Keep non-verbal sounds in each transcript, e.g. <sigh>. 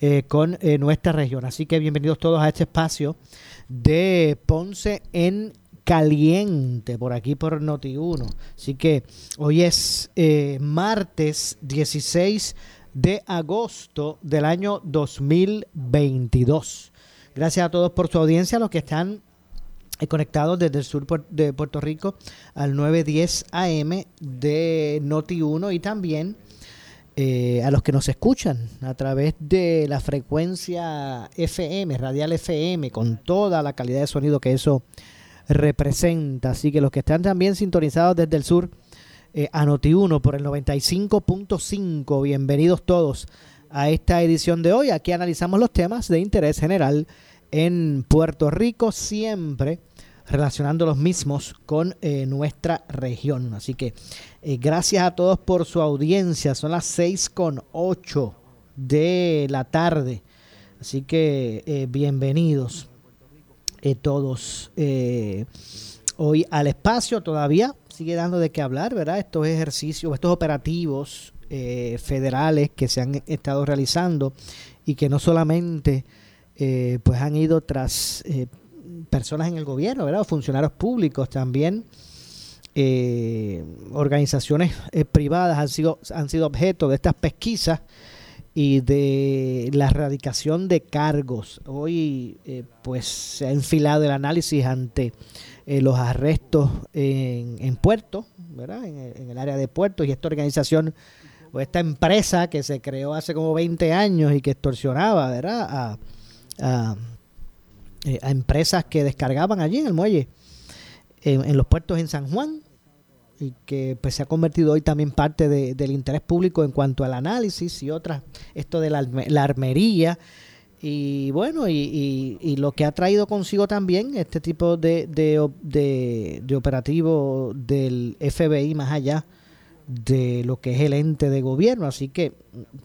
eh, con eh, nuestra región. Así que bienvenidos todos a este espacio de Ponce en Caliente, por aquí por Noti1. Así que hoy es martes 16 de agosto del año 2022. Gracias a todos por su audiencia, los que están eh, conectados desde el sur de Puerto Rico al 910 AM de Noti1 y también eh, a los que nos escuchan a través de la frecuencia FM, radial FM, con toda la calidad de sonido que eso representa. Así que los que están también sintonizados desde el sur eh, a Noti1 por el 95.5, bienvenidos todos a esta edición de hoy. Aquí analizamos los temas de interés general en Puerto Rico, siempre relacionando los mismos con eh, nuestra región. Así que eh, gracias a todos por su audiencia. Son las 6 con 8 de la tarde. Así que eh, bienvenidos todos hoy al espacio. Todavía sigue dando de qué hablar, ¿verdad? Estos ejercicios, estos operativos federales que se han estado realizando y que no solamente pues han ido tras personas en el gobierno, ¿verdad? funcionarios públicos también. Eh, organizaciones privadas han sido, han sido objeto de estas pesquisas y de la erradicación de cargos. Hoy pues se ha enfilado el análisis ante los arrestos en, en puertos, ¿verdad? En, en, el área de puertos y esta organización o esta empresa que se creó hace como 20 años y que extorsionaba, ¿verdad? A, eh, a, empresas que descargaban allí en el muelle, en, los puertos en San Juan, y que pues se ha convertido hoy también parte del interés público en cuanto al análisis y otras, esto de la, armería, y bueno, y, lo que ha traído consigo también este tipo de, de, operativo del FBI más allá de lo que es el ente de gobierno. Así que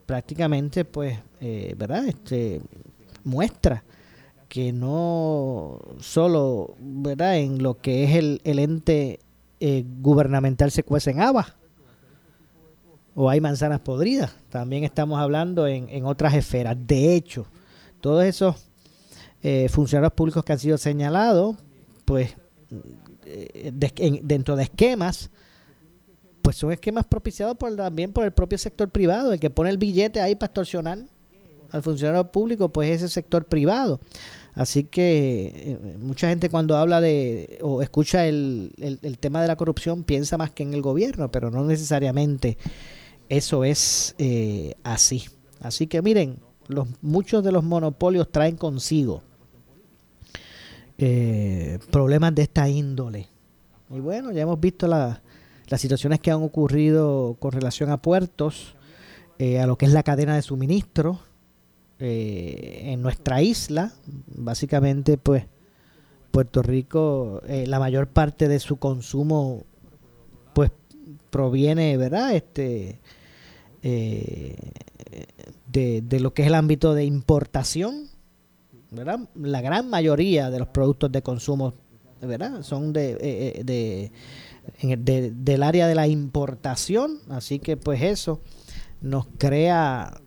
prácticamente, pues, eh, ¿verdad? Este, muestra que no solo ¿verdad? en lo que es el, el ente eh, gubernamental se cuecen habas o hay manzanas podridas. También estamos hablando en, en otras esferas. De hecho, todos esos eh, funcionarios públicos que han sido señalados, pues eh, dentro de esquemas, pues son esquemas propiciados por, también por el propio sector privado, el que pone el billete ahí para extorsionar al funcionario público, pues es el sector privado. Así que eh, mucha gente cuando habla de o escucha el, el, tema de la corrupción piensa más que en el gobierno, pero no necesariamente eso es eh, así. Así que miren, los, muchos de los monopolios traen consigo eh, problemas de esta índole. Y bueno, ya hemos visto las situaciones que han ocurrido con relación a puertos, a lo que es la cadena de suministro, eh, en nuestra isla, básicamente pues Puerto Rico, eh, la mayor parte de su consumo pues proviene, ¿verdad? Este, eh, de, de, lo que es el ámbito de importación, ¿verdad? La gran mayoría de los productos de consumo, ¿verdad? Son de, de, de, del área de la importación, así que pues eso nos crea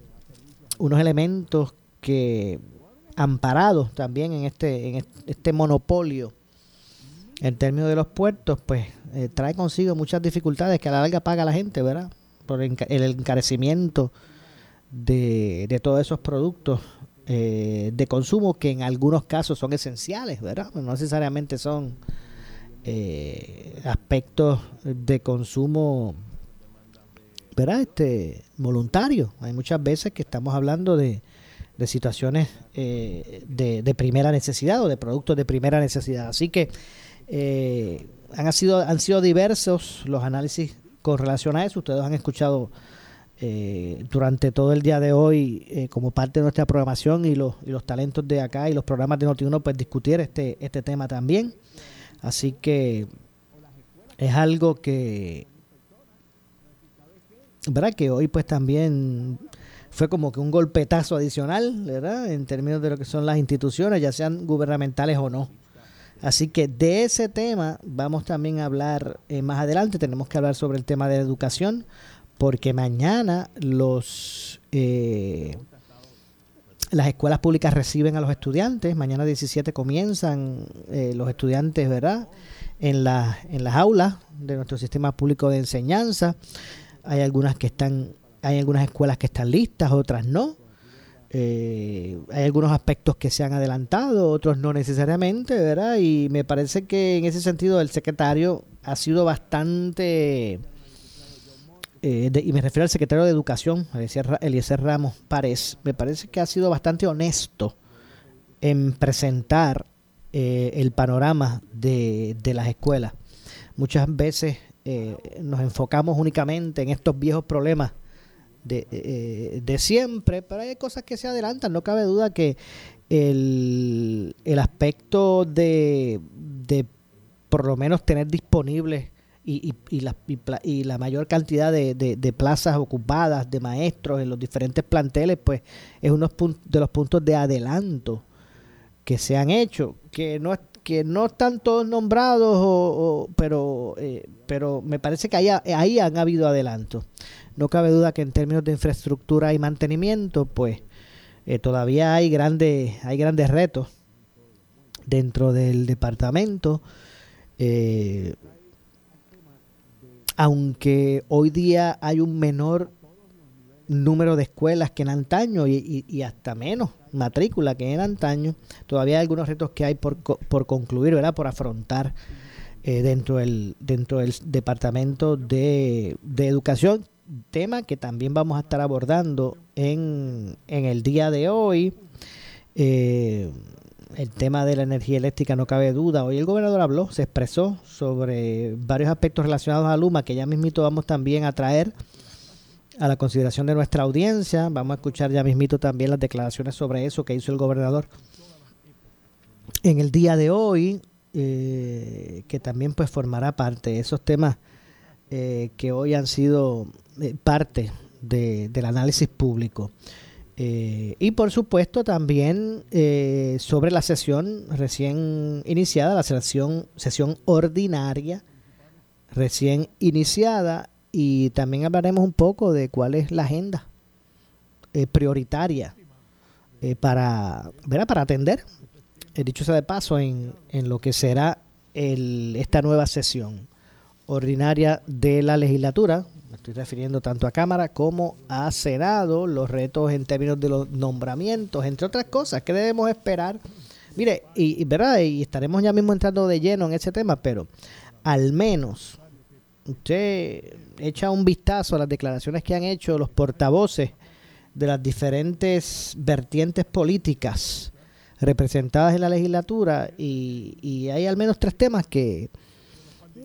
unos elementos que amparados también en este, en este monopolio en términos de los puertos, pues eh, trae consigo muchas dificultades que a la larga paga la gente, ¿verdad? Por el encarecimiento de, de todos esos productos eh, de consumo que en algunos casos son esenciales, ¿verdad? No necesariamente son eh, aspectos de consumo ¿verdad? Este, voluntario. Hay muchas veces que estamos hablando de, de situaciones eh, de, de, primera necesidad o de productos de primera necesidad. Así que eh, han, sido, han sido diversos los análisis con relación a eso. Ustedes han escuchado eh, durante todo el día de hoy como parte de nuestra programación y los, y los talentos de acá y los programas de Notiuno pues discutir este, este tema también. Así que es algo que verdad que hoy pues también fue como que un golpetazo adicional, ¿verdad? En términos de lo que son las instituciones, ya sean gubernamentales o no. Así que de ese tema vamos también a hablar eh, más adelante. Tenemos que hablar sobre el tema de educación, porque mañana los eh, las escuelas públicas reciben a los estudiantes. Mañana 17 comienzan eh, los estudiantes, ¿verdad? En, la, en las aulas de nuestro sistema público de enseñanza. Hay algunas que están, hay algunas escuelas que están listas, otras no. Eh, hay algunos aspectos que se han adelantado, otros no necesariamente, ¿verdad? Y me parece que en ese sentido el secretario ha sido bastante, eh, de, y me refiero al secretario de Educación, Eliezer Ramos Párez, me parece que ha sido bastante honesto en presentar eh, el panorama de, de, las escuelas. Muchas veces eh, nos enfocamos únicamente en estos viejos problemas de, eh, de, siempre, pero hay cosas que se adelantan. No cabe duda que el, el aspecto de, de por lo menos tener disponibles y, y, y, la, y, la, mayor cantidad de, de, de, plazas ocupadas de maestros en los diferentes planteles, pues es uno de los puntos de adelanto que se han hecho, que no, que no están todos nombrados, o, pero, eh, pero me parece que ahí, ahí han habido adelantos. No cabe duda que en términos de infraestructura y mantenimiento, pues eh, todavía hay grandes, hay grandes retos dentro del departamento. Eh, aunque hoy día hay un menor número de escuelas que en antaño y, y, hasta menos matrícula que en antaño, todavía hay algunos retos que hay por, por concluir, ¿verdad? por afrontar eh, dentro, del, dentro del Departamento de, de, Educación, tema que también vamos a estar abordando en, en el día de hoy. Eh, el tema de la energía eléctrica no cabe duda. Hoy el gobernador habló, se expresó sobre varios aspectos relacionados a Luma que ya mismito vamos también a traer a la consideración de nuestra audiencia. Vamos a escuchar ya mismito también las declaraciones sobre eso que hizo el gobernador en el día de hoy, eh, que también pues formará parte de esos temas eh, que hoy han sido eh, parte de, del análisis público. Y por supuesto también sobre la sesión recién iniciada, la sesión, sesión ordinaria recién iniciada y también hablaremos un poco de cuál es la agenda eh, prioritaria eh, para, ¿verdad? para atender, he dicho sea de paso, en, en lo que será el, esta nueva sesión ordinaria de la legislatura, estoy refiriendo tanto a Cámara como a Senado, los retos en términos de los nombramientos, entre otras cosas, ¿qué debemos esperar? Mire, y, ¿verdad? y estaremos ya mismo entrando de lleno en ese tema, pero al menos usted echa un vistazo a las declaraciones que han hecho los portavoces de las diferentes vertientes políticas representadas en la legislatura y, hay al menos tres temas que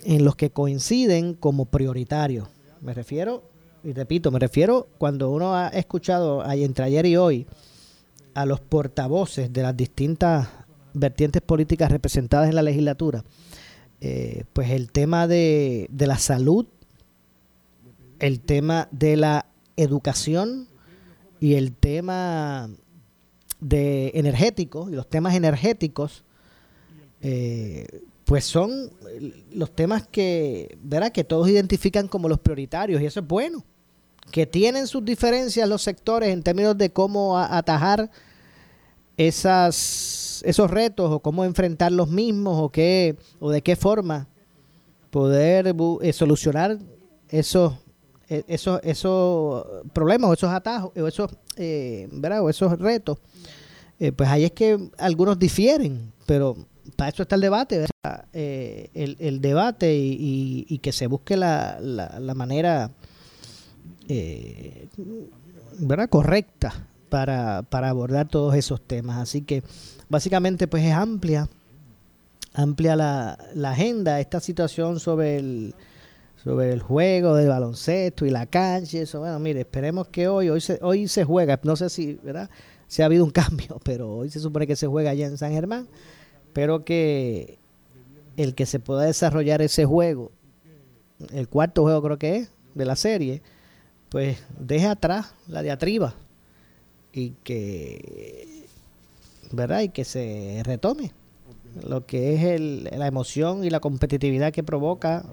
en los que coinciden como prioritarios. Me refiero, y repito, me refiero cuando uno ha escuchado entre ayer y hoy a los portavoces de las distintas vertientes políticas representadas en la legislatura, eh, pues el tema de, de la salud, el tema de la educación y el tema de energético y los temas energéticos eh, pues son los temas que, ¿verdad? que todos identifican como los prioritarios y eso es bueno. Que tienen sus diferencias los sectores en términos de cómo atajar esas, esos retos o cómo enfrentar los mismos o, qué, o de qué forma poder eh, solucionar esos, eh, esos, esos problemas o esos atajos o esos, eh, esos retos. pues ahí es que algunos difieren, pero para eso está el debate, eh, el, debate y, que se busque la, la, manera eh, ¿verdad? correcta para, para abordar todos esos temas. Así que básicamente pues es amplia, amplia la, agenda, esta situación sobre el sobre el juego del baloncesto y la cancha eso. Bueno, mire, esperemos que hoy, hoy se, hoy se juega, no sé si, ¿verdad? Si ha habido un <laughs> cambio, pero hoy se supone que se juega allá en San Germán. Espero que el que se pueda desarrollar ese juego, el cuarto juego creo que es, de la serie, pues deje atrás la diatriba y que, ¿verdad? Y que se retome lo que es el, la emoción y la competitividad que provoca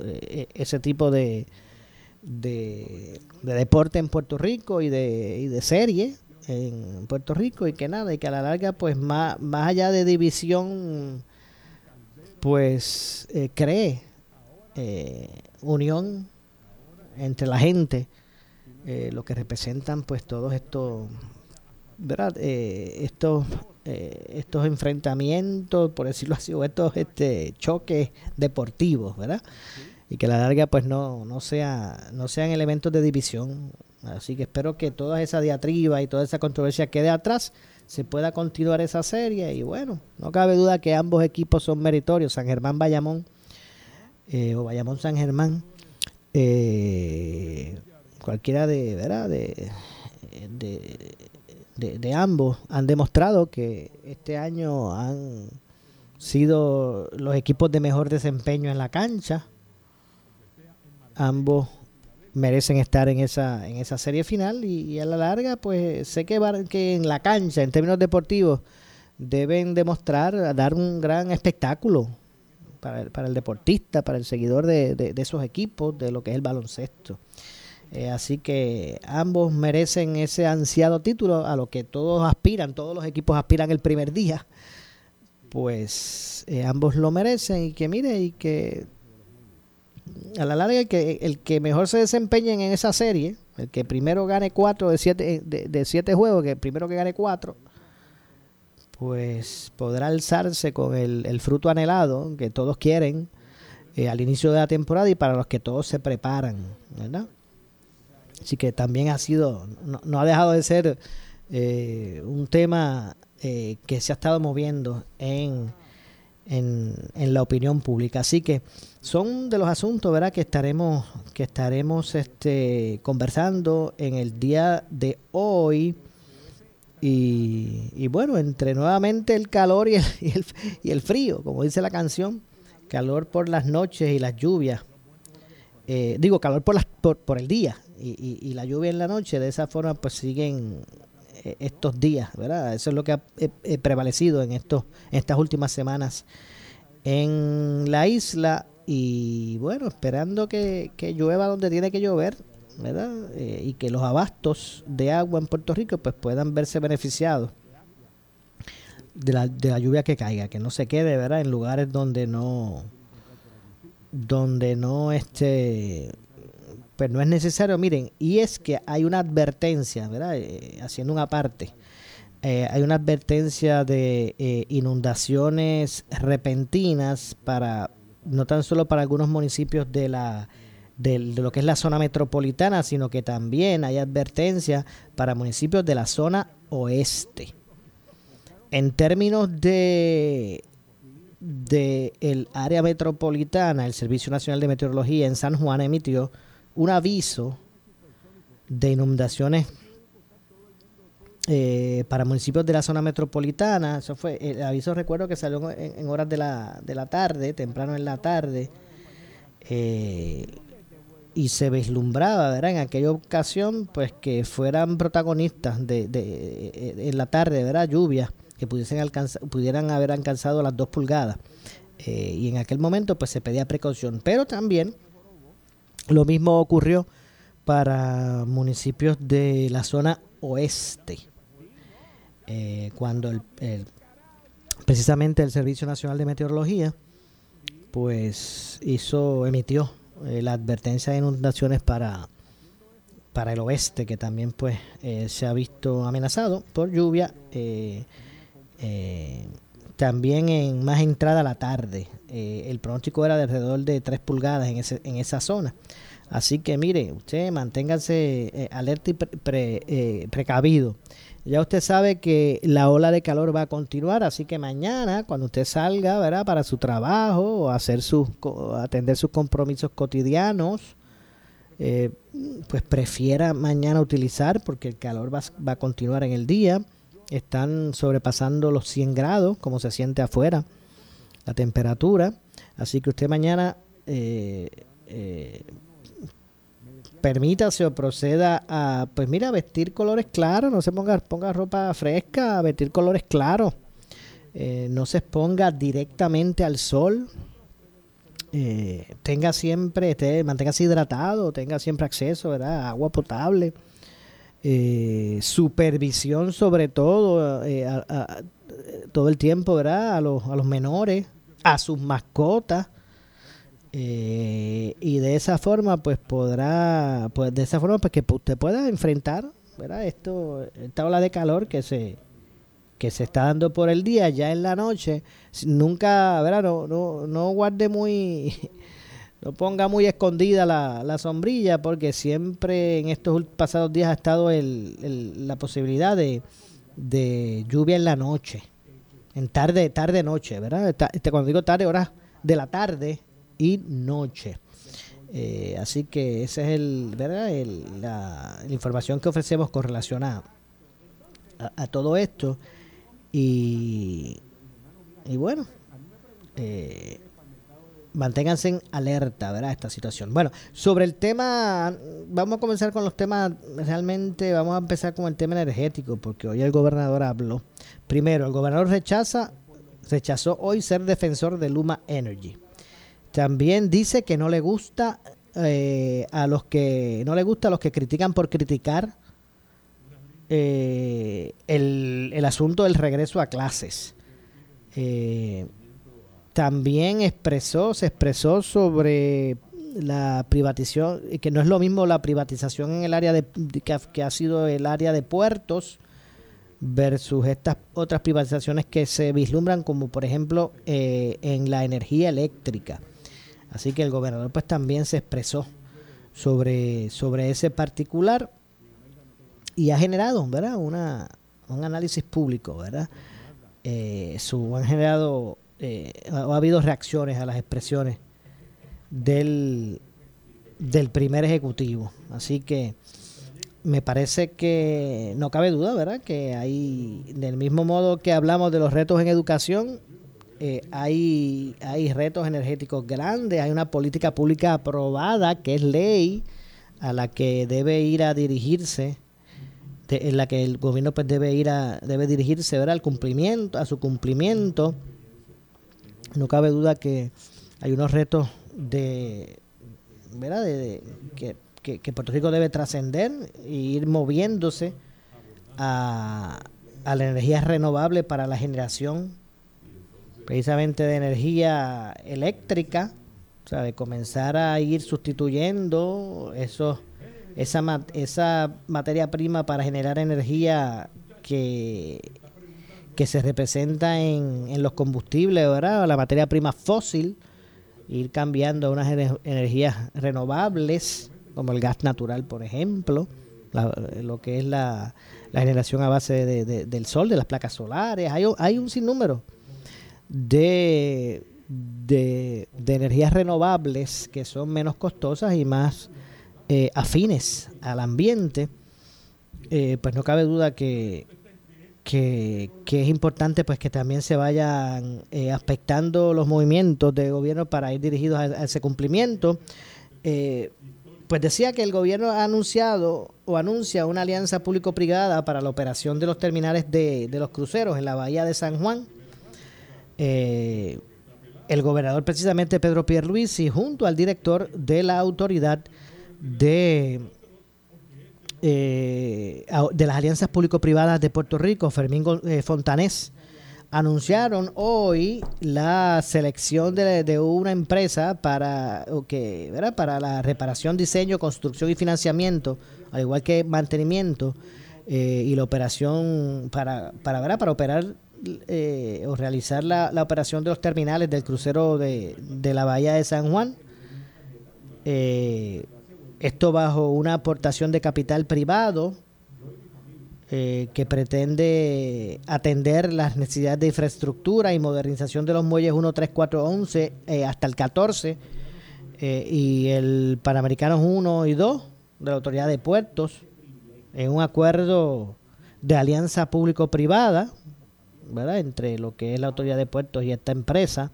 eh, ese tipo de, de, deporte en Puerto Rico y de, serie en Puerto Rico y que nada, y que a la larga pues más, más allá de división pues eh, cree eh, unión entre la gente, eh, lo que representan pues todos estos, ¿verdad? estos, estos enfrentamientos, por decirlo así, o estos este, choques deportivos, ¿verdad? Y que a la larga pues no, no, sea, no sean elementos de división. Así que espero que toda esa diatriba y toda esa controversia quede atrás se pueda continuar esa serie y bueno, no cabe duda que ambos equipos son meritorios, San Germán Bayamón eh, o Bayamón San Germán, eh, cualquiera de, ¿verdad? De, de, ambos han demostrado que este año han sido los equipos de mejor desempeño en la cancha, ambos merecen estar en esa en esa serie final y, a la larga pues sé que, que en la cancha en términos deportivos deben demostrar dar un gran espectáculo para el, para el deportista para el seguidor de, esos equipos de lo que es el baloncesto eh, así que ambos merecen ese ansiado título a lo que todos aspiran todos los equipos aspiran el primer día pues eh, ambos lo merecen y que mire y que a la larga el que, el que mejor se desempeñe en esa serie, el que primero gane cuatro de siete, de, siete juegos, que primero que gane cuatro, pues podrá alzarse con el, fruto anhelado que todos quieren eh, al inicio de la temporada y para los que todos se preparan, ¿verdad? Así que también ha sido, no, ha dejado de ser eh, un tema eh, que se ha estado moviendo en, en, en la opinión pública. Así que son de los asuntos ¿verdad? que estaremos que estaremos este conversando en el día de hoy y, bueno entre nuevamente el calor y el, y el, frío como dice la canción calor por las noches y las lluvias eh, digo calor por las por, el día y, la lluvia en la noche de esa forma pues siguen eh, estos días verdad eso es lo que ha prevalecido en estos estas últimas semanas en la isla y bueno, esperando que, llueva donde tiene que llover, ¿verdad? Eh, y que los abastos de agua en Puerto Rico pues puedan verse beneficiados de la, de la lluvia que caiga, que no se quede, ¿verdad? En lugares donde no donde no este pues no es necesario, miren, y es que hay una advertencia, ¿verdad? Eh, haciendo una parte. Eh, hay una advertencia de inundaciones repentinas para no tan solo para algunos municipios de la de, lo que es la zona metropolitana, sino que también hay advertencia para municipios de la zona oeste. En términos de de el área metropolitana, el Servicio Nacional de Meteorología en San Juan emitió un aviso de inundaciones eh, para municipios de la zona metropolitana. Eso fue el aviso, recuerdo que salió en, horas de la, de la tarde, temprano en la tarde, eh, y se vislumbraba, ¿verdad? En aquella ocasión, pues que fueran protagonistas de, de en la tarde, ¿verdad? Lluvias que pudiesen alcanzar, pudieran haber alcanzado las dos pulgadas. Eh, y en aquel momento, pues se pedía precaución. Pero también lo mismo ocurrió para municipios de la zona oeste, eh, cuando el, precisamente el Servicio Nacional de Meteorología pues hizo, emitió eh, la advertencia de inundaciones para, para el oeste, que también pues eh, se ha visto amenazado por lluvia también en más entrada a la tarde. Eh, el pronóstico era de alrededor de 3 pulgadas en, ese, en esa zona. Así que mire, usted manténgase eh, alerta y eh, precavido. Ya usted sabe que la ola de calor va a continuar, así que mañana cuando usted salga, ¿verdad? Para su trabajo o hacer sus, atender sus compromisos cotidianos, pues prefiera mañana utilizar porque el calor va, va a continuar en el día están sobrepasando los 100 grados, como se siente afuera la temperatura. Así que usted mañana eh, eh, permítase o proceda a, pues mira, vestir colores claros, no se ponga, ponga ropa fresca, vestir colores claros. Eh, no se exponga directamente al sol. tenga siempre, esté, manténgase hidratado, tenga siempre acceso a agua potable eh, supervisión sobre todo, eh, todo el tiempo, ¿verdad? A los, a los menores, a sus mascotas. Eh, y de esa forma, pues podrá, pues de esa forma, pues que usted pueda enfrentar, ¿verdad? Esto, esta ola de calor que se, que se está dando por el día, ya en la noche, nunca, ¿verdad? No, no, no guarde muy <laughs> no ponga muy escondida la, sombrilla porque siempre en estos pasados días ha estado el, la posibilidad de, lluvia en la noche, en tarde, tarde, noche, ¿verdad? Este, cuando digo tarde, horas de la tarde y noche. Eh, así que esa es el, ¿verdad? la, información que ofrecemos con relación a, a, todo esto. Y, y bueno, eh, manténganse en alerta, ¿verdad? Esta situación. Bueno, sobre el tema, vamos a comenzar con los temas, realmente vamos a empezar con el tema energético, porque hoy el gobernador habló. Primero, el gobernador rechaza, rechazó hoy ser defensor de Luma Energy. También dice que no le gusta eh, a los que, no le gusta a los que critican por criticar eh, el, asunto del regreso a clases. Eh, también expresó, se expresó sobre la privatización, que no es lo mismo la privatización en el área de, que, ha, sido el área de puertos versus estas otras privatizaciones que se vislumbran como por ejemplo eh, en la energía eléctrica. Así que el gobernador pues también se expresó sobre, sobre ese particular y ha generado, ¿verdad? Una, un análisis público, ¿verdad? Eh, su, han generado eh, ha, habido reacciones a las expresiones del, del primer ejecutivo. Así que me parece que no cabe duda, ¿verdad? Que hay, del mismo modo que hablamos de los retos en educación, eh, hay, hay retos energéticos grandes, hay una política pública aprobada que es ley a la que debe ir a dirigirse, en la que el gobierno pues debe ir a, debe dirigirse, ¿verdad? Al cumplimiento, a su cumplimiento no cabe duda que hay unos retos de, ¿verdad? de, que, que, Puerto Rico debe trascender e ir moviéndose a, a la energía renovable para la generación precisamente de energía eléctrica, o sea, de comenzar a ir sustituyendo esa, esa materia prima para generar energía que que se representa en, en los combustibles, ¿verdad? La materia prima fósil, ir cambiando a unas energías renovables, como el gas natural, por ejemplo, lo que es la, generación a base de, del sol, de las placas solares. Hay, hay un sinnúmero de, de, energías renovables que son menos costosas y más eh, afines al ambiente. Eh, pues no cabe duda que, que, es importante pues que también se vayan eh, aspectando los movimientos de gobierno para ir dirigidos a, ese cumplimiento. Eh, pues decía que el gobierno ha anunciado o anuncia una alianza público-privada para la operación de los terminales de, de, los cruceros en la bahía de San Juan. Eh, el gobernador precisamente Pedro Pierluisi junto al director de la autoridad de eh, de las alianzas público-privadas de Puerto Rico, Fermín eh, Fontanés, anunciaron hoy la selección de, una empresa para, que, para la reparación, diseño, construcción y financiamiento, al igual que mantenimiento eh, y la operación para, para, para operar o realizar la, operación de los terminales del crucero de, la Bahía de San Juan. Esto bajo una aportación de capital privado eh, que pretende atender las necesidades de infraestructura y modernización de los muelles 1, 3, 4, 11 hasta el 14 y el Panamericanos 1 y 2 de la Autoridad de Puertos en un acuerdo de alianza público-privada, ¿verdad? Entre lo que es la Autoridad de Puertos y esta empresa,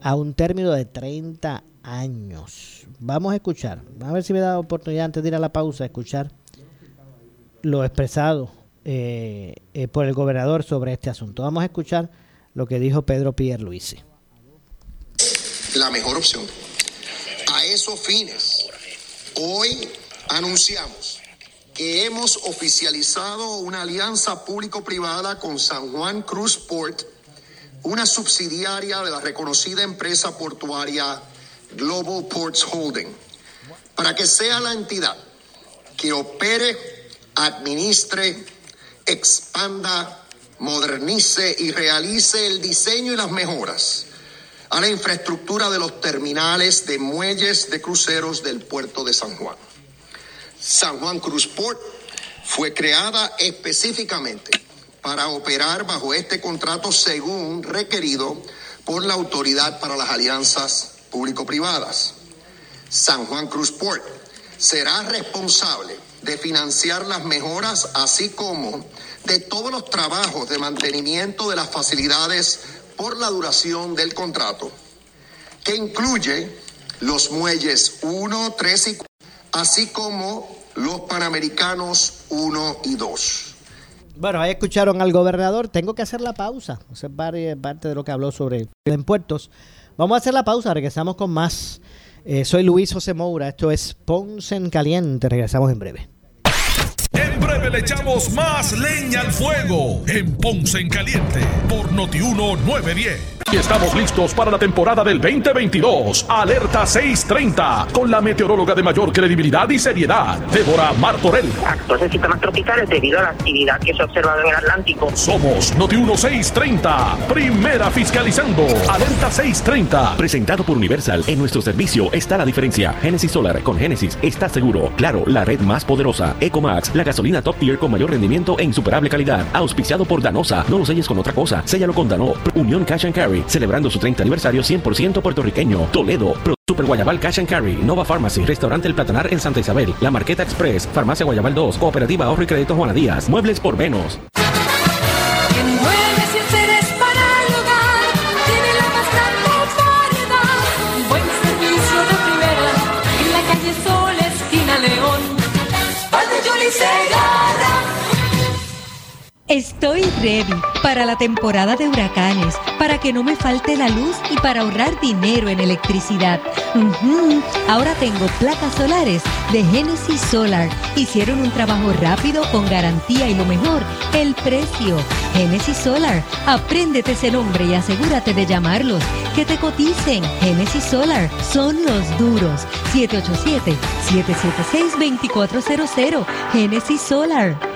a un término de 30 años. Vamos a escuchar, a ver si me da oportunidad antes de ir a la pausa, escuchar lo expresado eh, eh, por el gobernador sobre este asunto. Vamos a escuchar lo que dijo Pedro Pierluisi. La mejor opción. A esos fines, hoy anunciamos que hemos oficializado una alianza público-privada con San Juan Cruz Port, una subsidiaria de la reconocida empresa portuaria Global Ports Holding, para que sea la entidad que opere, administre, expanda, modernice y realice el diseño y las mejoras a la infraestructura de los terminales de muelles de cruceros del puerto de San Juan. San Juan Cruz Port fue creada específicamente para operar bajo este contrato según requerido por la Autoridad para las Alianzas Público-Privadas. San Juan Cruz Port será responsable de financiar las mejoras así como de todos los trabajos de mantenimiento de las facilidades por la duración del contrato, que incluye los muelles 1, 3 y 4, así como los Panamericanos 1 y 2. Bueno, ahí escucharon al gobernador. Tengo que hacer la pausa. Es parte de lo que habló sobre en puertos. Vamos a hacer la pausa. Regresamos con más. Eh, soy Luis José Moura. Esto es Ponce en Caliente. Regresamos en breve. En breve le echamos más leña al fuego en Ponce en Caliente por Notiuno 910. Y estamos listos para la temporada del 2022. Alerta 630 con la meteoróloga de mayor credibilidad y seriedad, Débora Martorell. Actos de sistemas tropicales debido a la actividad que se ha observado en el Atlántico. Somos Noti 1630, primera fiscalizando. Alerta 630. Presentado por Universal. En nuestro servicio está la diferencia. Genesis Solar con Genesis está seguro. Claro, la red más poderosa. Ecomax, la gasolina top tier con mayor rendimiento e insuperable calidad. Auspiciado por Danosa. No lo selles con otra cosa. Séllalo con Dano. Unión Cash and Carry celebrando su 30 aniversario 100% puertorriqueño. Toledo, Super Guayabal Cash and Carry, Nova Pharmacy, Restaurante El Platanar en Santa Isabel, La Marqueta Express, Farmacia Guayabal 2, Cooperativa Ahorro y Crédito Juana Díaz, Muebles por Menos. Estoy ready para la temporada de huracanes, para que no me falte la luz y para ahorrar dinero en electricidad. Ahora tengo placas solares de Genesis Solar. Hicieron un trabajo rápido con garantía y lo mejor, el precio. Genesis Solar. Apréndete ese nombre y asegúrate de llamarlos. Que te coticen. Genesis Solar. Son los duros. 787-776-2400. Genesis Solar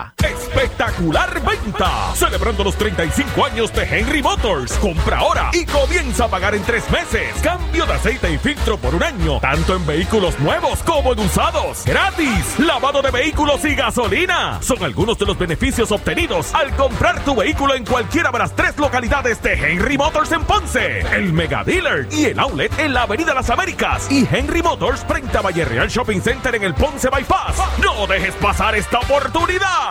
Espectacular venta. Celebrando los 35 años de Henry Motors. Compra ahora y comienza a pagar en tres meses. Cambio de aceite y filtro por un año. Tanto en vehículos nuevos como en usados. Gratis. Lavado de vehículos y gasolina. Son algunos de los beneficios obtenidos al comprar tu vehículo en cualquiera de las tres localidades de Henry Motors en Ponce. El Mega Dealer y el Outlet en la Avenida Las Américas. Y Henry Motors frente a Valle Real Shopping Center en el Ponce Bypass. No dejes pasar esta oportunidad.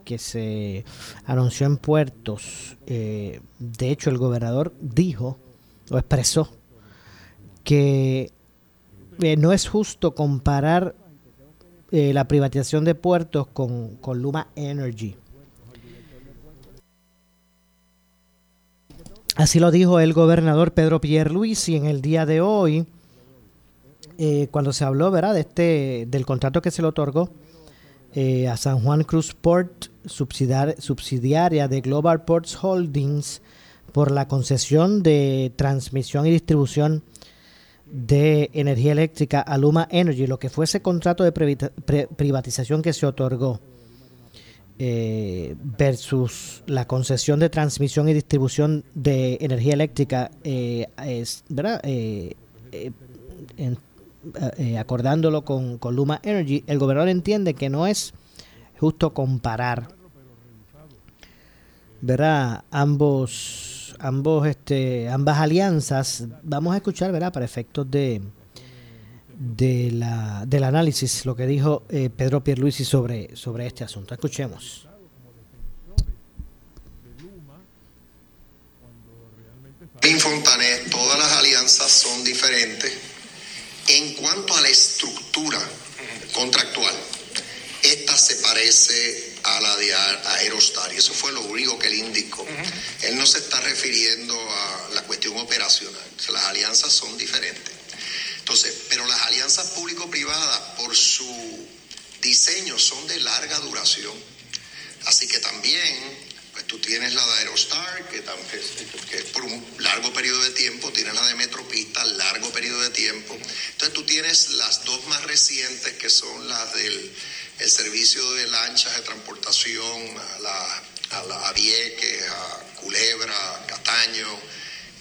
que se anunció en puertos. Eh, de hecho, el gobernador dijo o expresó que eh, no es justo comparar eh, la privatización de puertos con, con Luma Energy. Así lo dijo el gobernador Pedro Pierluisi en el día de hoy, cuando se habló, ¿verdad?, de este, del contrato que se le otorgó eh, a San Juan Cruz Port, subsidiar, subsidiaria de Global Ports Holdings, por la concesión de transmisión y distribución de energía eléctrica a Luma Energy, lo que fue ese contrato de privatización que se otorgó eh, versus la concesión de transmisión y distribución de energía eléctrica, eh, es, ¿verdad? Eh, eh, eh, acordándolo con, Luma Energy, el gobernador entiende que no es justo comparar ¿verdad? ambos ambos este ambas alianzas vamos a escuchar ¿verdad? para efectos de de la, del análisis lo que dijo eh, Pedro Pierluisi sobre, sobre este asunto. Escuchemos. Fontanet, todas las alianzas son diferentes. En cuanto a la estructura contractual, esta se parece a la de Aerostar y eso fue lo único que él indicó. Él no se está refiriendo a la cuestión operacional. Las alianzas son diferentes. Entonces, pero las alianzas público-privadas, por su diseño, son de larga duración. Así que también, pues tú tienes la de Aerostar, que, que es- por un largo periodo de tiempo, tienes la de Metropista, largo periodo de tiempo. Entonces tú tienes las dos más recientes, que son las del el servicio de lanchas de transportación a la, a la a Vieques, a Culebra, a Cataño.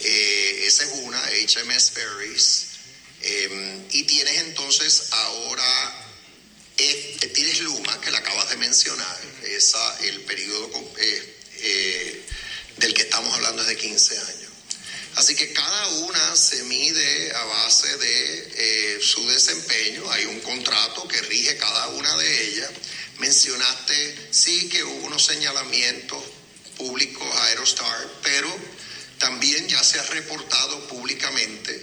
Eh, esa es una, HMS Ferries. Eh, y tienes entonces ahora eh, tienes Luma, que la acabas de mencionar, esa, el periodo eh, eh, del que estamos hablando es de 15 años. Así que cada una se mide a base de eh, su desempeño. Hay un contrato que rige cada una de ellas. Mencionaste, sí, que hubo unos señalamientos públicos a Aerostar, pero también ya se ha reportado públicamente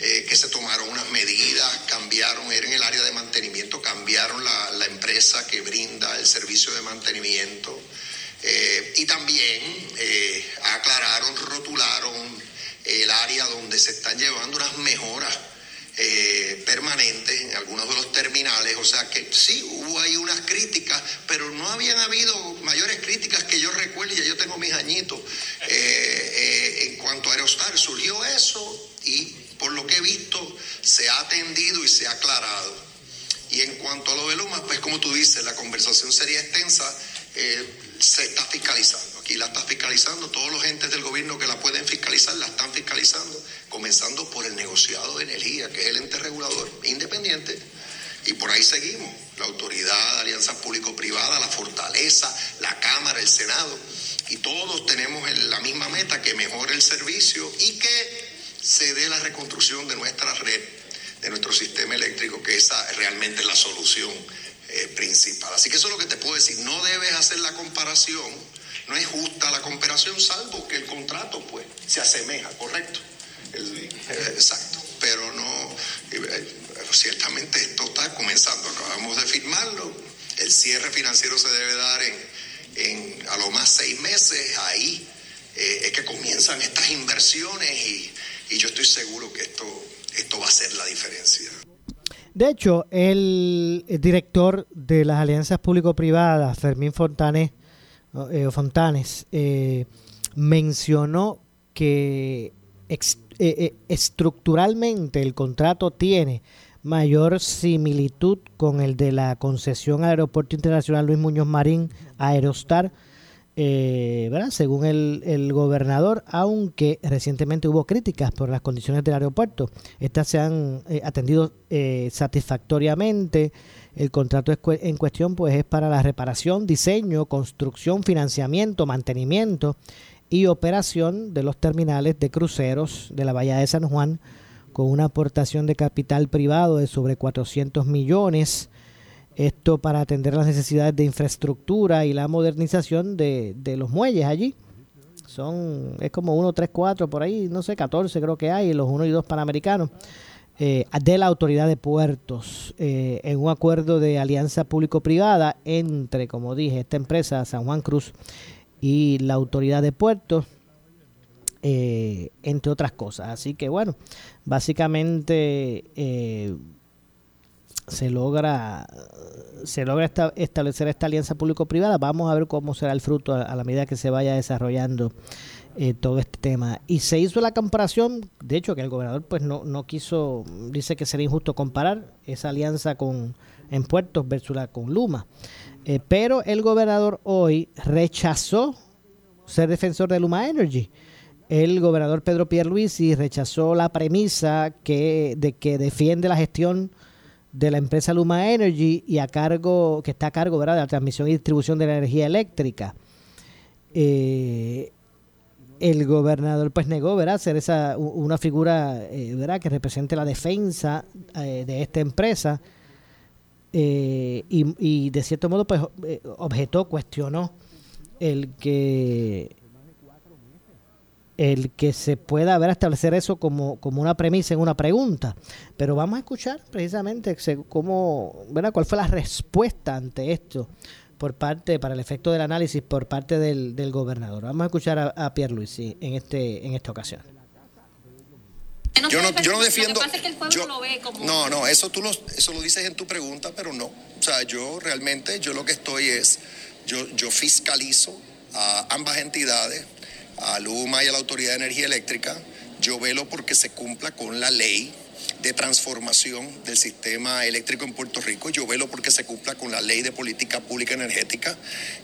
eh, que se tomaron unas medidas, cambiaron, en el área de mantenimiento, cambiaron la, empresa que brinda el servicio de mantenimiento. Eh, y también eh, aclararon, rotularon el área donde se están llevando unas mejoras eh, permanentes en algunos de los terminales. O sea que sí, hubo ahí unas críticas, pero no habían habido mayores críticas que yo recuerde, ya yo tengo mis añitos. en cuanto a Aerostar, surgió eso y por lo que he visto se ha atendido y se ha aclarado. Y en cuanto a lo de Luma, pues como tú dices, la conversación sería extensa, se está fiscalizando y la está fiscalizando. Todos los entes del gobierno que la pueden fiscalizar la están fiscalizando, comenzando por el negociado de energía, que es el ente regulador independiente. Y por ahí seguimos. La autoridad alianzas público-privada, la fortaleza, la Cámara, el Senado. Y todos tenemos la misma meta, que mejore el servicio y que se dé la reconstrucción de nuestra red, de nuestro sistema eléctrico, que esa es realmente la solución eh, principal. Así que eso es lo que te puedo decir. No debes hacer la comparación no es justa la comparación, salvo que el contrato pues se asemeja, correcto. Eh, exacto. Pero no, eh, ciertamente esto está comenzando, acabamos de firmarlo. El cierre financiero se debe dar en, a lo más seis meses. Ahí eh, es que comienzan estas inversiones y, y yo estoy seguro que esto, esto va a ser la diferencia. De hecho, el, director de las alianzas público-privadas, Fermín Fontanes, eh, Fontanes, eh, mencionó que eh, estructuralmente el contrato tiene mayor similitud con el de la concesión al Aeropuerto Internacional Luis Muñoz Marín, Aerostar, ¿verdad? según el, el, gobernador, aunque recientemente hubo críticas por las condiciones del aeropuerto. Estas se han atendido satisfactoriamente. El contrato en cuestión pues es para la reparación, diseño, construcción, financiamiento, mantenimiento y operación de los terminales de cruceros de la Bahía de San Juan con una aportación de capital privado de sobre 400 millones. Esto para atender las necesidades de infraestructura y la modernización de, de los muelles allí. Son, es como 1, 3, 4, por ahí, no sé, 14 creo que hay, los 1 y 2 panamericanos. Eh, de la Autoridad de Puertos eh, en un acuerdo de alianza público-privada entre, como dije, esta empresa San Juan Cruz y la Autoridad de Puertos, eh, entre otras cosas. Así que bueno, básicamente se logra se logra establecer esta alianza público-privada. Vamos a ver cómo será el fruto a la medida que se vaya desarrollando eh, todo este tema. Y se hizo la comparación, de hecho que el gobernador pues no, no quiso, dice que sería injusto comparar esa alianza con en Puertos versus la con Luma. Eh, pero el gobernador hoy rechazó ser defensor de Luma Energy. El gobernador Pedro Pierluisi rechazó la premisa que, de que defiende la gestión de la empresa Luma Energy y a cargo, que está a cargo ¿verdad? de la transmisión y distribución de la energía eléctrica. Eh, el gobernador pues negó ¿verdad? ser esa una figura eh, ¿verdad? que represente la defensa eh, de esta empresa eh, y, de cierto modo pues objetó cuestionó el que el que se pueda ver establecer eso como, como una premisa en una pregunta pero vamos a escuchar precisamente cómo ¿verdad? cuál fue la respuesta ante esto por parte, para el efecto del análisis por parte del, del gobernador. Vamos a escuchar a, a Pierre Luis en, este, en esta ocasión. Yo no, yo no defiendo. No, no, eso tú lo, eso lo dices en tu pregunta, pero no. O sea, yo realmente, yo lo que estoy es, yo, yo fiscalizo a ambas entidades, a Luma y a la Autoridad de Energía Eléctrica. Yo velo porque se cumpla con la ley de transformación del sistema eléctrico en Puerto Rico. Yo velo porque se cumpla con la ley de política pública energética.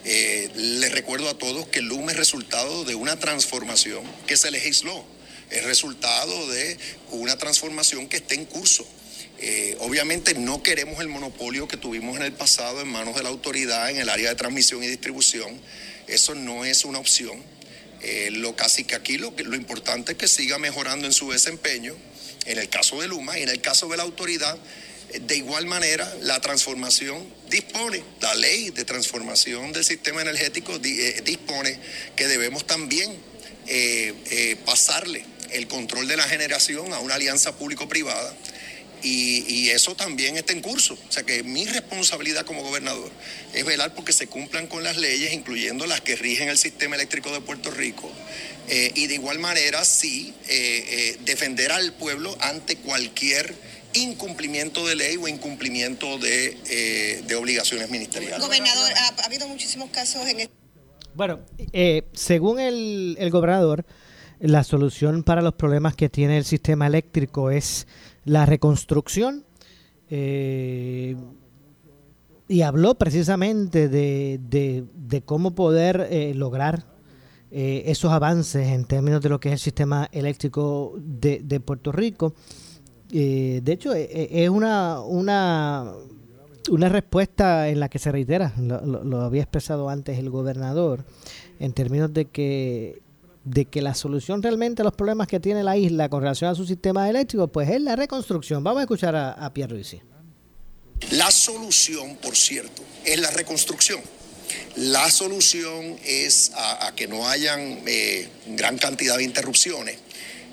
Eh, les recuerdo a todos que el LUM es resultado de una transformación que se legisló. Es resultado de una transformación que está en curso. Eh, obviamente no queremos el monopolio que tuvimos en el pasado en manos de la autoridad en el área de transmisión y distribución. Eso no es una opción. Eh, lo casi que aquí lo, importante es que siga mejorando en su desempeño en el caso de Luma y en el caso de la autoridad, eh, de igual manera, la transformación dispone, la ley de transformación del sistema energético eh, dispone que debemos también pasarle el control de la generación a una alianza público-privada y, eso también está en curso. O sea que mi responsabilidad como gobernador es velar porque se cumplan con las leyes, incluyendo las que rigen el sistema eléctrico de Puerto Rico. Eh, y de igual manera, sí, eh, eh, defender al pueblo ante cualquier incumplimiento de ley o incumplimiento de, obligaciones ministeriales. Gobernador, ha, habido muchísimos casos en... Bueno, según el, el gobernador, la solución para los problemas que tiene el sistema eléctrico es la reconstrucción eh, y habló precisamente de, de, cómo poder eh, lograr eh, esos avances en términos de lo que es el sistema eléctrico de, de Puerto Rico. de hecho, es una, una, una respuesta en la que se reitera, lo había expresado antes el gobernador, en términos de que de que la solución realmente a los problemas que tiene la isla con relación a su sistema eléctrico, pues es la reconstrucción. Vamos a escuchar a, Pierre Ruiz. La solución, por cierto, es la reconstrucción. La solución es a, que no hayan eh, gran cantidad de interrupciones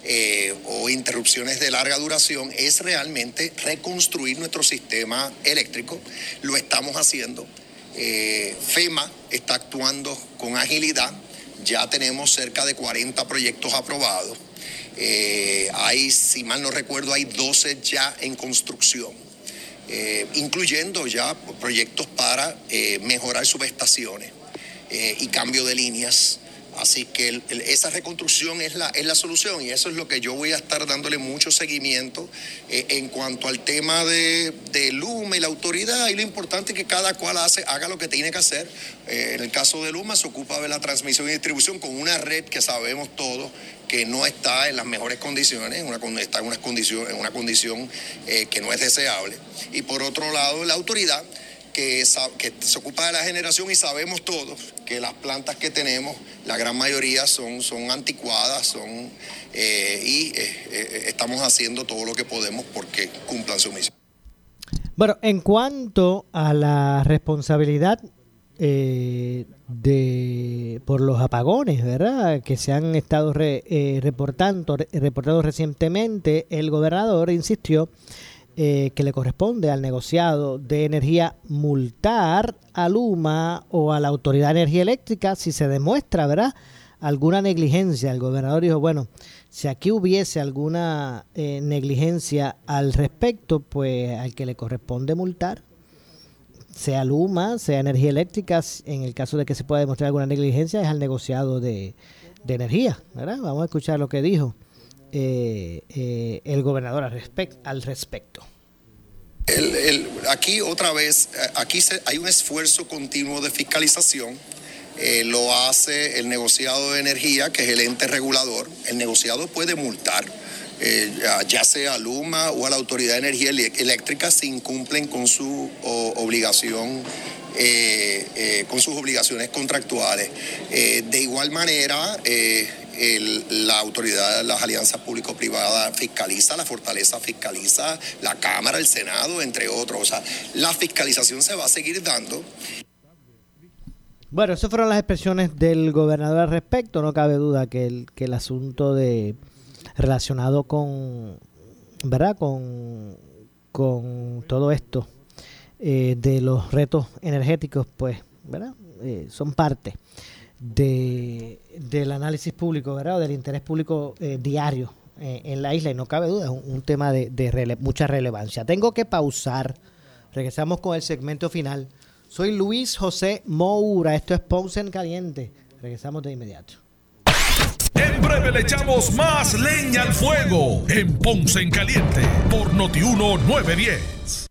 eh, o interrupciones de larga duración, es realmente reconstruir nuestro sistema eléctrico. Lo estamos haciendo. Eh, FEMA está actuando con agilidad ya tenemos cerca de 40 proyectos aprobados. Eh, hay, si mal no recuerdo, hay 12 ya en construcción, eh, incluyendo ya proyectos para eh, mejorar subestaciones y cambio de líneas Así que esa reconstrucción es la, es la solución y eso es lo que yo voy a estar dándole mucho seguimiento eh, en cuanto al tema de, de, Luma y la autoridad y lo importante es que cada cual hace, haga lo que tiene que hacer. Eh, en el caso de Luma se ocupa de la transmisión y distribución con una red que sabemos todos que no está en las mejores condiciones, una, está en una condición, en una condición eh, que no es deseable. Y por otro lado, la autoridad que, se ocupa de la generación y sabemos todos que las plantas que tenemos, la gran mayoría son, son anticuadas son, eh, y eh, eh, estamos haciendo todo lo que podemos porque cumplan su misión. Bueno, en cuanto a la responsabilidad de por los apagones, ¿verdad? Que se han estado reportando, reportado recientemente, el gobernador insistió eh, que le corresponde al negociado de energía multar a Luma o a la Autoridad de Energía Eléctrica si se demuestra, ¿verdad? Alguna negligencia. El gobernador dijo, bueno, si aquí hubiese alguna eh, negligencia al respecto, pues al que le corresponde multar, sea Luma, sea Energía Eléctrica, en el caso de que se pueda demostrar alguna negligencia, es al negociado de, energía, ¿verdad? Vamos a escuchar lo que dijo. Eh, el gobernador al, al respecto aquí otra vez, eh, aquí hay un esfuerzo continuo de fiscalización. Eh, lo hace el negociado de energía, que es el ente regulador. El negociado puede multar, eh, ya sea a Luma o a la Autoridad de Energía Eléctrica, si incumplen con su obligación con sus obligaciones contractuales. de igual manera, la autoridad las alianzas público-privadas fiscaliza, la fortaleza fiscaliza, la Cámara, el Senado, entre otros. O sea, la fiscalización se va a seguir dando. Bueno, esas fueron las expresiones del gobernador al respecto. No cabe duda que el, que el asunto de relacionado con, ¿verdad? Con, con todo esto eh, de los retos energéticos, pues, ¿verdad? Eh, son parte de, del análisis público, ¿verdad? Del interés público eh, diario eh, en la isla y no cabe duda, es un, tema de, de mucha relevancia. Tengo que pausar. Regresamos con el segmento final. Soy Luis José Moura. Esto es Ponce en Caliente. Regresamos de inmediato. En breve le echamos más leña al fuego en Ponce en Caliente por Notiuno 910.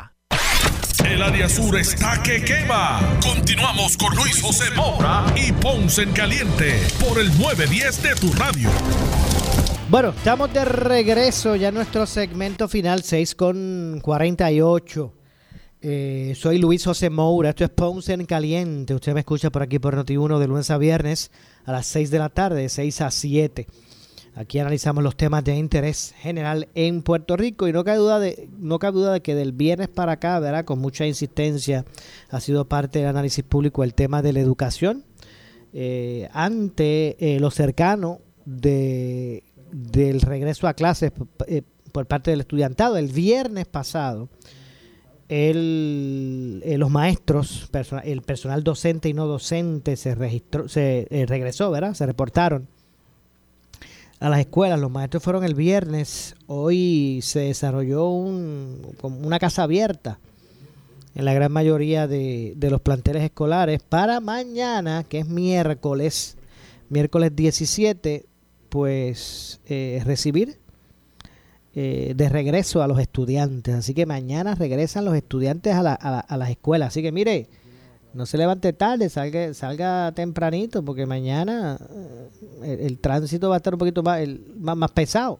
El área sur está que quema. Continuamos con Luis José Moura y Ponce en Caliente por el 910 de tu radio. Bueno, estamos de regreso ya en nuestro segmento final, 6 con 48. Eh, soy Luis José Moura, esto es Ponce en Caliente. Usted me escucha por aquí por Noti1 de lunes a viernes a las 6 de la tarde, de 6 a 7. Aquí analizamos los temas de interés general en Puerto Rico y no cabe duda de, que del viernes para acá, ¿verdad? con mucha insistencia, ha sido parte del análisis público el tema de la educación. Eh, ante eh, lo cercano de del regreso a clases eh, por parte del estudiantado. El viernes pasado, el, eh, los maestros, el personal docente y no docente se registró, se eh, regresó, ¿verdad? Se reportaron a las escuelas. Los maestros fueron el viernes. Hoy se desarrolló un, una casa abierta en la gran mayoría de, de los planteles escolares para mañana, que es miércoles, miércoles 17, pues eh, recibir eh, de regreso a los estudiantes. Así que mañana regresan los estudiantes a, la, a, las escuelas. Así que mire, no se levante tarde, salga, salga tempranito, porque mañana eh, el, tránsito va a estar un poquito más, más, más pesado.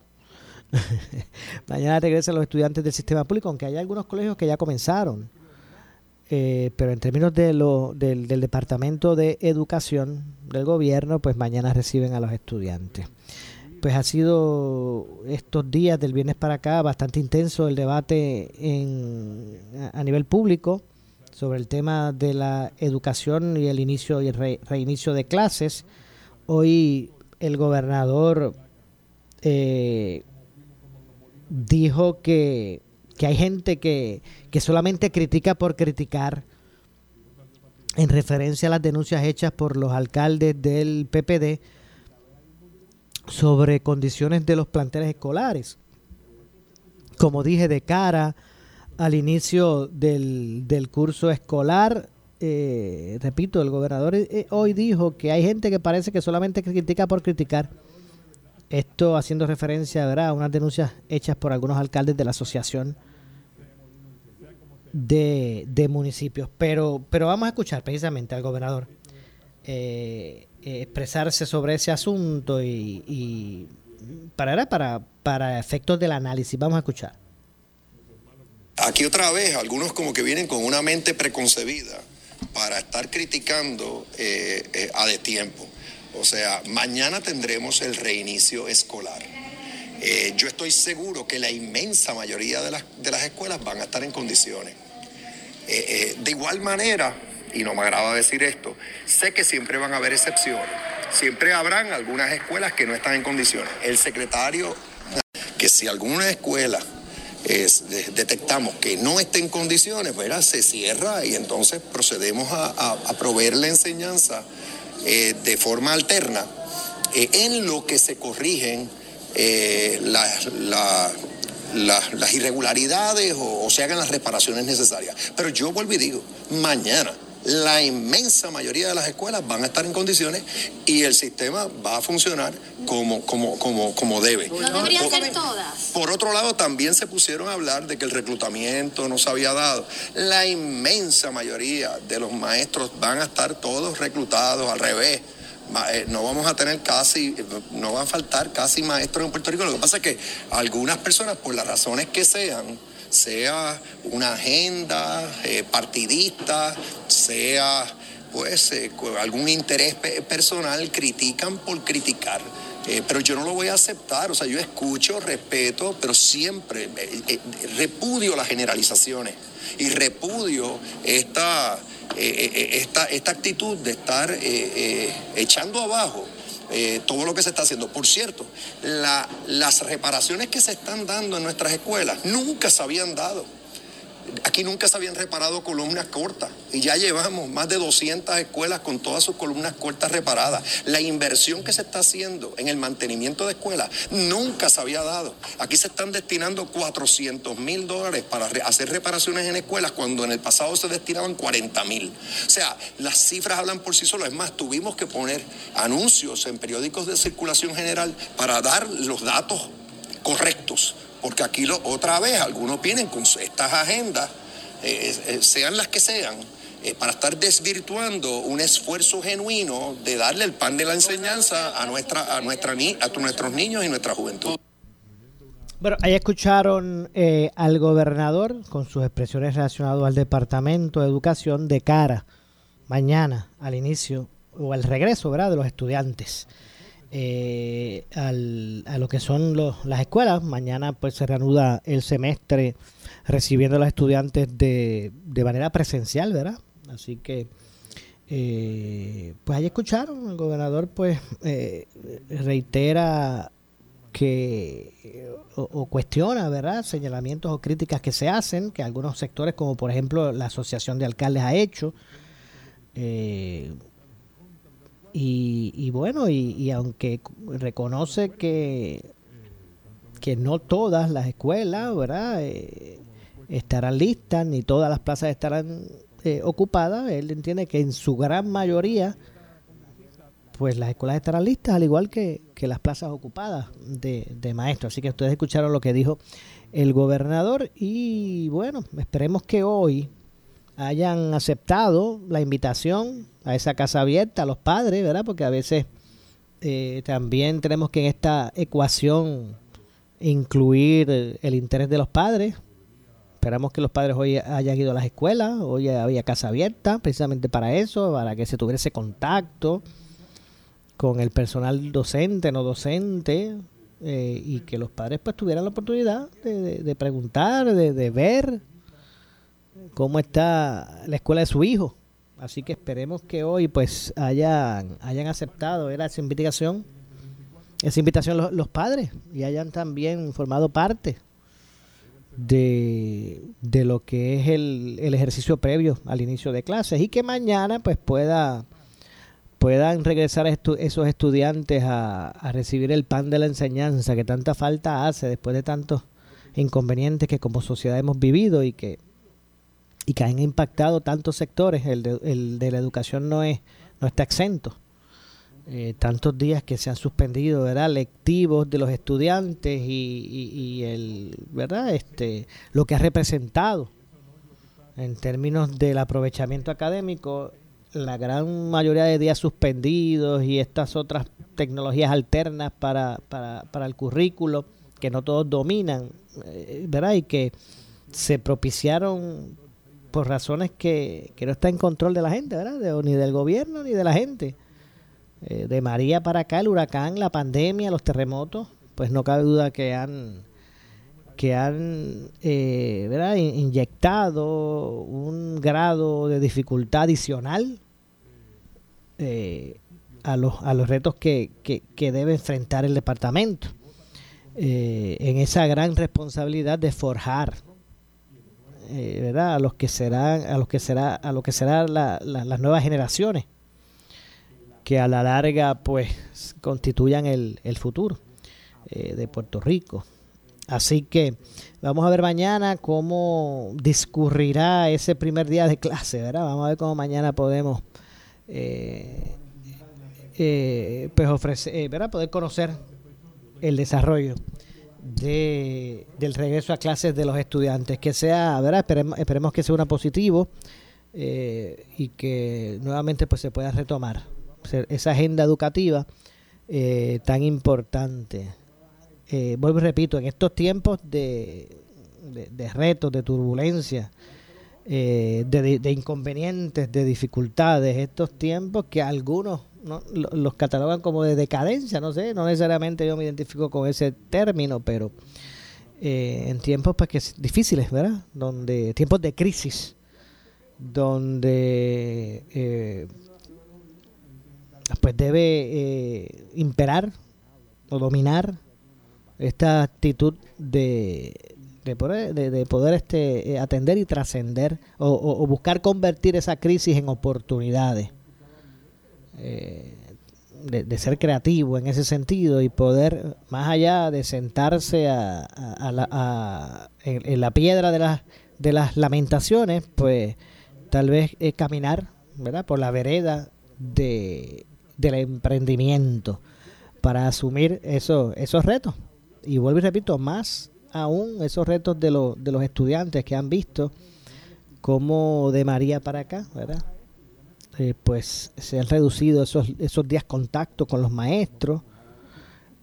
<laughs> mañana regresan los estudiantes del sistema público, aunque hay algunos colegios que ya comenzaron. pero en términos de lo, del, del Departamento de Educación del Gobierno, pues mañana reciben a los estudiantes pues ha sido estos días del viernes para acá bastante intenso el debate en, a nivel público sobre el tema de la educación y el inicio y el reinicio de clases. Hoy el gobernador eh, dijo que, que, hay gente que, que solamente critica por criticar en referencia a las denuncias hechas por los alcaldes del PPD sobre condiciones de los planteles escolares. Como dije, de cara al inicio del, del curso escolar, eh, repito, el gobernador eh, hoy dijo que hay gente que parece que solamente critica por criticar. Esto haciendo referencia ¿verdad? a unas denuncias hechas por algunos alcaldes de la asociación de, de municipios. Pero, pero vamos a escuchar precisamente al gobernador. Eh, eh, expresarse sobre ese asunto y, para, para, para efectos del análisis. Vamos a escuchar. Aquí otra vez, algunos como que vienen con una mente preconcebida para estar criticando eh, eh, a. O sea, mañana tendremos el reinicio escolar. yo estoy seguro que la inmensa mayoría de las, de las escuelas van a estar en condiciones. de igual manera, y no me agrada decir esto, sé que siempre van a haber excepciones. Siempre habrán algunas escuelas que no están en condiciones. El secretario, que si alguna escuela detectamos que no esté en condiciones, pues se cierra y entonces procedemos a, proveer la enseñanza eh, de forma alterna eh, en lo que se corrigen eh, las irregularidades o, o se hagan las reparaciones necesarias. Pero yo vuelvo y digo, mañana la inmensa mayoría de las escuelas van a estar en condiciones y el sistema va a funcionar como, como, como, como debe. No deberían ser todas. Por otro lado, también se pusieron a hablar de que el reclutamiento no se había dado. La inmensa mayoría de los maestros van a estar todos reclutados al revés eh, no vamos a tener casi, no van a faltar casi maestros en Puerto Rico. Lo que pasa es que algunas personas, por las razones que sean, sea una agenda eh, partidista, sea pues eh, algún interés personal, critican por criticar. Eh, pero yo no lo voy a aceptar, o sea, yo escucho, respeto, pero siempre repudio las generalizaciones y repudio esta, esta, esta actitud de estar echando abajo eh, todo lo que se está haciendo. Por cierto, las reparaciones que se están dando en nuestras escuelas nunca se habían dado. Aquí nunca se habían reparado columnas cortas y ya llevamos más de 200 escuelas con todas sus columnas cortas reparadas. La inversión que se está haciendo en el mantenimiento de escuelas nunca se había dado. Aquí se están destinando 400 mil dólares para hacer reparaciones en escuelas cuando en el pasado se destinaban 40 mil. O sea, las cifras hablan por sí solas. Es más, tuvimos que poner anuncios en periódicos de circulación general para dar los datos correctos porque aquí lo, otra vez algunos vienen con estas agendas, eh, eh, sean las que sean, eh, para estar desvirtuando un esfuerzo genuino de darle el pan de la enseñanza a, nuestra, a, nuestra, a nuestros niños y nuestra juventud. Bueno, ahí escucharon eh, al gobernador con sus expresiones relacionadas al Departamento de Educación de cara mañana al inicio o al regreso de los estudiantes eh, al, a lo que son los, las escuelas. Mañana pues se reanuda el semestre recibiendo a los estudiantes de, de manera presencial, ¿verdad? Así que eh, pues ahí escucharon, el gobernador pues reitera que o, cuestiona, ¿verdad? Señalamientos o críticas que se hacen, que algunos sectores, como por ejemplo la Asociación de Alcaldes ha hecho. Eh, y, bueno, y, aunque reconoce que, que no todas las escuelas, ¿verdad? Eh, estarán listas, ni todas las plazas estarán eh, ocupadas, él entiende que en su gran mayoría pues las escuelas estarán listas, al igual que, las plazas ocupadas de, de, maestros. Así que ustedes escucharon lo que dijo el gobernador y bueno, esperemos que hoy hayan aceptado la invitación a esa casa abierta a los padres, ¿verdad? Porque a veces eh, también tenemos que en esta ecuación incluir el interés de los padres. Esperamos que los padres hoy hayan ido a las escuelas, hoy había casa abierta precisamente para eso, para que se tuviera ese contacto con el personal docente, no docente, eh, y que los padres pues tuvieran la oportunidad de, preguntar, de, ver cómo está la escuela de su hijo. Así que esperemos que hoy pues hayan, hayan aceptado esa invitación, esa invitación los, padres y hayan también formado parte de, de lo que es el, el ejercicio previo al inicio de clases y que mañana pues pueda puedan regresar esos estudiantes a, recibir el pan de la enseñanza que tanta falta hace después de tantos inconvenientes que como sociedad hemos vivido y que y que han impactado tantos sectores el de, el de la educación no es no está exento. Eh, tantos días que se han suspendido verdad lectivos de los estudiantes y, y el verdad este lo que ha representado en términos del aprovechamiento académico la gran mayoría de días suspendidos y estas otras tecnologías alternas para, para, para el currículo que no todos dominan, eh, ¿verdad? Y que se propiciaron por razones que, que no está en control de la gente, ¿verdad? ni del gobierno ni de la gente. Eh, de María para acá, el huracán, la pandemia, los terremotos, pues no cabe duda que han que han eh, ¿verdad? inyectado un grado de dificultad adicional eh, a, los, a los retos que, que, debe enfrentar el departamento en esa gran responsabilidad de forjar ¿verdad? a los que serán a los que será a lo que serán las nuevas generaciones que a la larga pues constituyan el, el futuro de Puerto Rico Así que vamos a ver mañana cómo discurrirá ese primer día de clase, ¿verdad? Vamos a ver cómo mañana podemos eh, eh, pues ofrecer, eh, ¿verdad? Poder conocer el desarrollo de, del regreso a clases de los estudiantes. Que sea, ¿verdad? Esperemos, que sea una positivo y que nuevamente pues se pueda retomar esa agenda educativa tan importante eh, vuelvo y repito, en estos tiempos de, de, retos, de turbulencia, eh, de, inconvenientes, de dificultades, estos tiempos que algunos los catalogan como de decadencia, no sé, no necesariamente yo me identifico con ese término, pero eh, en tiempos pues que es difíciles, ¿verdad? Donde tiempos de crisis, donde pues debe imperar o dominar esta actitud de, de poder, de, poder este, eh, atender y trascender o, buscar convertir esa crisis en oportunidades. Eh, de, ser creativo en ese sentido y poder, más allá de sentarse a, en, la piedra de las, de las lamentaciones, pues tal vez eh, caminar ¿verdad? por la vereda de, del emprendimiento para asumir eso, esos retos y vuelvo y repito, más aún esos retos de, de los estudiantes que han visto cómo de María para acá, ¿verdad? Eh, pues se han reducido esos, esos días contacto con los maestros,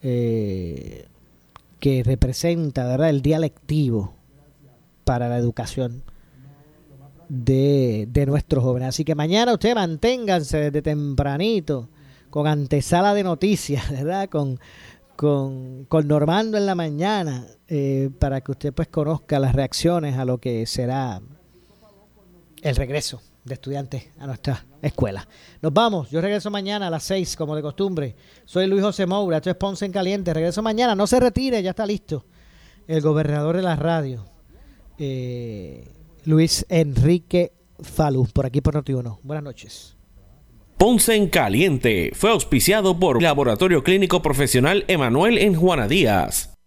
eh, que representa, ¿verdad?, el día lectivo para la educación de, de nuestros jóvenes. Así que mañana ustedes manténganse desde tempranito con antesala de noticias, <laughs> ¿verdad? Con, con, con Normando en la mañana, eh, para que usted pues conozca las reacciones a lo que será el regreso de estudiantes a nuestra escuela. Nos vamos, yo regreso mañana a las 6 como de costumbre. Soy Luis José Moura, esto es Ponce en Caliente, regreso mañana, no se retire, ya está listo. El gobernador de la radio, eh, Luis Enrique Falú, por aquí por Noti1. Buenas noches. Ponce en Caliente fue auspiciado por Laboratorio Clínico Profesional Emanuel en Juana Díaz.